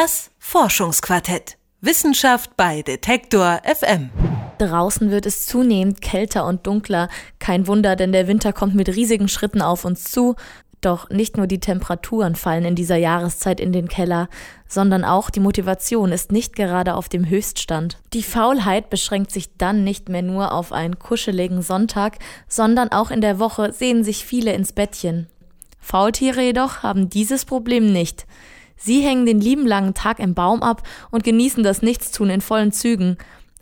Das Forschungsquartett. Wissenschaft bei Detektor FM. Draußen wird es zunehmend kälter und dunkler. Kein Wunder, denn der Winter kommt mit riesigen Schritten auf uns zu. Doch nicht nur die Temperaturen fallen in dieser Jahreszeit in den Keller, sondern auch die Motivation ist nicht gerade auf dem Höchststand. Die Faulheit beschränkt sich dann nicht mehr nur auf einen kuscheligen Sonntag, sondern auch in der Woche sehen sich viele ins Bettchen. Faultiere jedoch haben dieses Problem nicht. Sie hängen den lieben langen Tag im Baum ab und genießen das Nichtstun in vollen Zügen.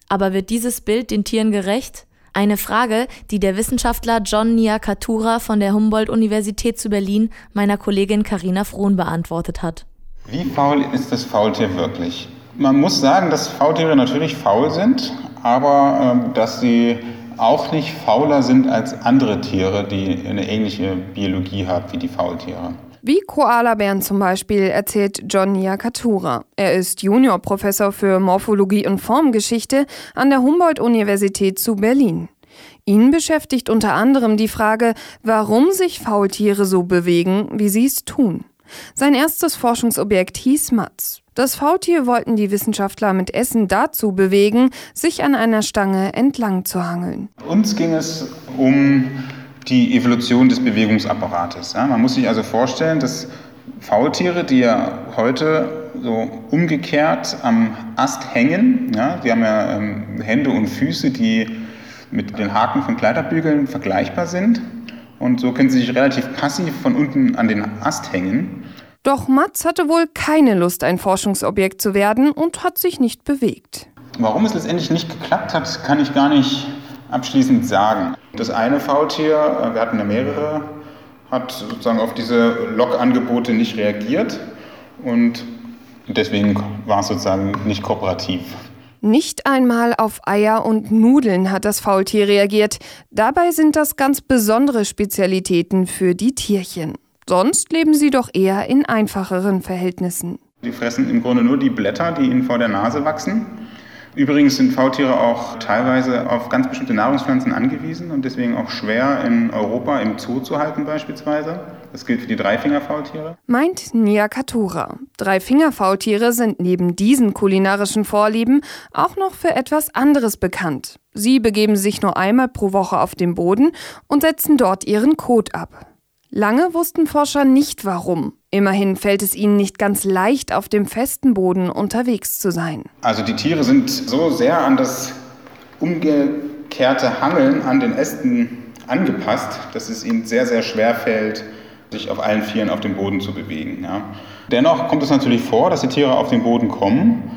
Aber wird dieses Bild den Tieren gerecht? Eine Frage, die der Wissenschaftler John Niakatura von der Humboldt-Universität zu Berlin meiner Kollegin Karina Frohn beantwortet hat. Wie faul ist das Faultier wirklich? Man muss sagen, dass Faultiere natürlich faul sind, aber äh, dass sie auch nicht fauler sind als andere Tiere, die eine ähnliche Biologie haben wie die Faultiere. Wie Koalabären zum Beispiel, erzählt John Niakatura. Er ist Juniorprofessor für Morphologie und Formgeschichte an der Humboldt-Universität zu Berlin. Ihn beschäftigt unter anderem die Frage, warum sich Faultiere so bewegen, wie sie es tun. Sein erstes Forschungsobjekt hieß Matz. Das Faultier wollten die Wissenschaftler mit Essen dazu bewegen, sich an einer Stange entlang zu hangeln. Uns ging es um die Evolution des Bewegungsapparates. Ja, man muss sich also vorstellen, dass Faultiere, die ja heute so umgekehrt am Ast hängen, ja, die haben ja ähm, Hände und Füße, die mit den Haken von Kleiderbügeln vergleichbar sind. Und so können sie sich relativ passiv von unten an den Ast hängen. Doch Mats hatte wohl keine Lust, ein Forschungsobjekt zu werden und hat sich nicht bewegt. Warum es letztendlich nicht geklappt hat, kann ich gar nicht abschließend sagen. Das eine Faultier, äh, wir hatten ja mehrere, hat sozusagen auf diese Lokangebote nicht reagiert und deswegen war es sozusagen nicht kooperativ. Nicht einmal auf Eier und Nudeln hat das Faultier reagiert. Dabei sind das ganz besondere Spezialitäten für die Tierchen. Sonst leben sie doch eher in einfacheren Verhältnissen. Sie fressen im Grunde nur die Blätter, die ihnen vor der Nase wachsen. Übrigens sind Faultiere auch teilweise auf ganz bestimmte Nahrungspflanzen angewiesen und deswegen auch schwer in Europa im Zoo zu halten beispielsweise. Das gilt für die Dreifingerfaultiere. Meint Nia Katura. Dreifingerfaultiere sind neben diesen kulinarischen Vorlieben auch noch für etwas anderes bekannt. Sie begeben sich nur einmal pro Woche auf den Boden und setzen dort ihren Kot ab. Lange wussten Forscher nicht warum. Immerhin fällt es ihnen nicht ganz leicht, auf dem festen Boden unterwegs zu sein. Also die Tiere sind so sehr an das umgekehrte Hangeln an den Ästen angepasst, dass es ihnen sehr, sehr schwer fällt, sich auf allen Vieren auf dem Boden zu bewegen. Ja. Dennoch kommt es natürlich vor, dass die Tiere auf den Boden kommen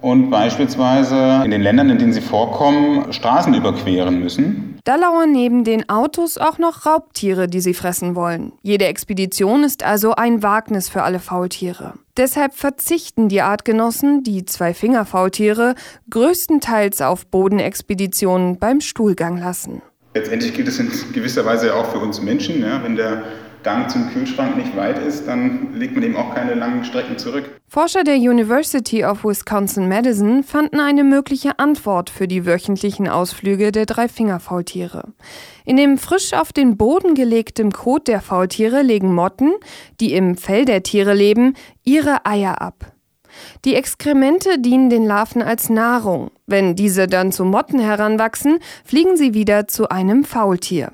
und beispielsweise in den Ländern, in denen sie vorkommen, Straßen überqueren müssen. Da lauern neben den Autos auch noch Raubtiere, die sie fressen wollen. Jede Expedition ist also ein Wagnis für alle Faultiere. Deshalb verzichten die Artgenossen, die Zwei-Finger-Faultiere, größtenteils auf Bodenexpeditionen beim Stuhlgang lassen. Letztendlich gilt es in gewisser Weise auch für uns Menschen. Ja, wenn der Gang zum Kühlschrank nicht weit ist, dann legt man eben auch keine langen Strecken zurück. Forscher der University of Wisconsin-Madison fanden eine mögliche Antwort für die wöchentlichen Ausflüge der Dreifingerfaultiere. In dem frisch auf den Boden gelegten Kot der Faultiere legen Motten, die im Fell der Tiere leben, ihre Eier ab. Die Exkremente dienen den Larven als Nahrung. Wenn diese dann zu Motten heranwachsen, fliegen sie wieder zu einem Faultier.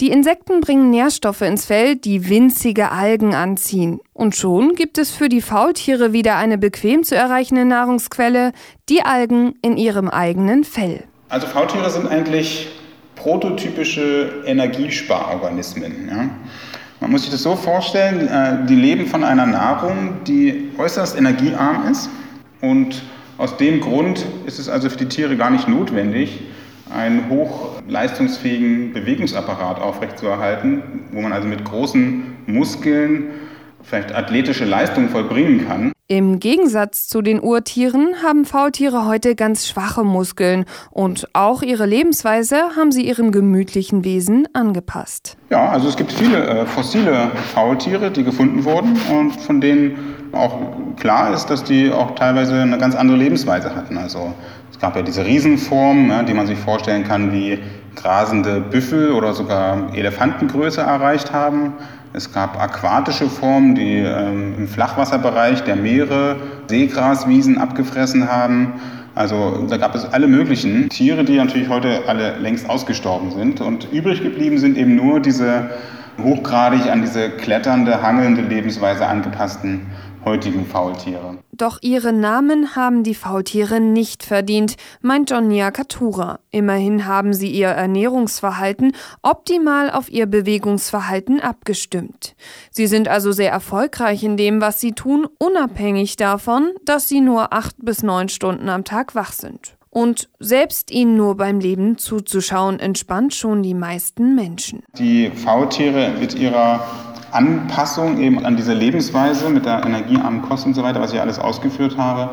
Die Insekten bringen Nährstoffe ins Fell, die winzige Algen anziehen. Und schon gibt es für die Faultiere wieder eine bequem zu erreichende Nahrungsquelle, die Algen in ihrem eigenen Fell. Also Faultiere sind eigentlich prototypische Energiesparorganismen. Ja? Man muss sich das so vorstellen, äh, die leben von einer Nahrung, die äußerst energiearm ist. Und aus dem Grund ist es also für die Tiere gar nicht notwendig, einen hochleistungsfähigen Bewegungsapparat aufrechtzuerhalten, wo man also mit großen Muskeln vielleicht athletische Leistungen vollbringen kann. Im Gegensatz zu den Urtieren haben Faultiere heute ganz schwache Muskeln und auch ihre Lebensweise haben sie ihrem gemütlichen Wesen angepasst. Ja, also es gibt viele äh, fossile Faultiere, die gefunden wurden und von denen auch klar ist, dass die auch teilweise eine ganz andere Lebensweise hatten. Also es gab ja diese Riesenform, ja, die man sich vorstellen kann, wie grasende Büffel oder sogar Elefantengröße erreicht haben. Es gab aquatische Formen, die ähm, im Flachwasserbereich der Meere Seegraswiesen abgefressen haben. Also da gab es alle möglichen Tiere, die natürlich heute alle längst ausgestorben sind. Und übrig geblieben sind eben nur diese hochgradig an diese kletternde, hangelnde Lebensweise angepassten heutigen Faultiere. Doch ihre Namen haben die Faultiere nicht verdient, meint Jonia Katura. Immerhin haben sie ihr Ernährungsverhalten optimal auf ihr Bewegungsverhalten abgestimmt. Sie sind also sehr erfolgreich in dem, was sie tun, unabhängig davon, dass sie nur acht bis neun Stunden am Tag wach sind. Und selbst ihnen nur beim Leben zuzuschauen, entspannt schon die meisten Menschen. Die Faultiere mit ihrer Anpassung eben an diese Lebensweise mit der energiearmen Kost und so weiter, was ich alles ausgeführt habe,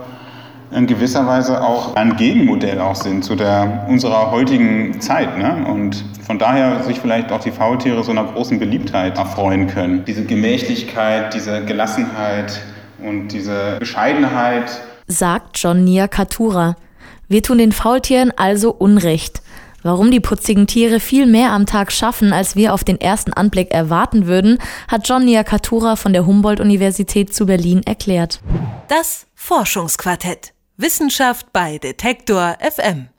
in gewisser Weise auch ein Gegenmodell auch sind zu der, unserer heutigen Zeit. Ne? Und von daher sich vielleicht auch die Faultiere so einer großen Beliebtheit erfreuen können. Diese Gemächlichkeit, diese Gelassenheit und diese Bescheidenheit. Sagt John Nia Katura. Wir tun den Faultieren also Unrecht. Warum die putzigen Tiere viel mehr am Tag schaffen, als wir auf den ersten Anblick erwarten würden, hat John Niakatura von der Humboldt-Universität zu Berlin erklärt. Das Forschungsquartett. Wissenschaft bei Detektor FM.